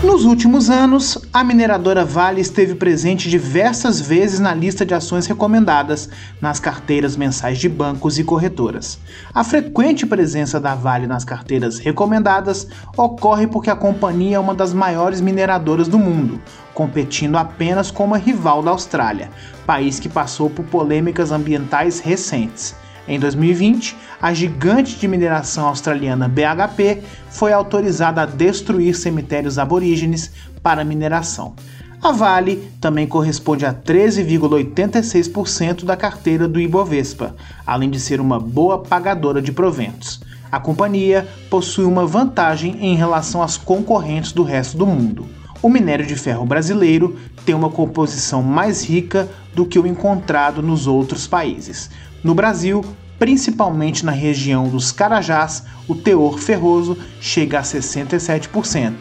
Nos últimos anos, a mineradora Vale esteve presente diversas vezes na lista de ações recomendadas nas carteiras mensais de bancos e corretoras. A frequente presença da Vale nas carteiras recomendadas ocorre porque a companhia é uma das maiores mineradoras do mundo, competindo apenas com uma rival da Austrália, país que passou por polêmicas ambientais recentes. Em 2020, a gigante de mineração australiana BHP foi autorizada a destruir cemitérios aborígenes para mineração. A Vale também corresponde a 13,86% da carteira do Ibovespa, além de ser uma boa pagadora de proventos. A companhia possui uma vantagem em relação às concorrentes do resto do mundo. O minério de ferro brasileiro tem uma composição mais rica do que o encontrado nos outros países. No Brasil, principalmente na região dos Carajás, o teor ferroso chega a 67%,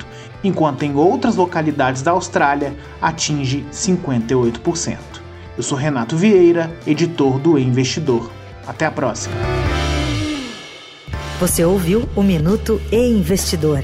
enquanto em outras localidades da Austrália atinge 58%. Eu sou Renato Vieira, editor do e Investidor. Até a próxima. Você ouviu o Minuto e Investidor.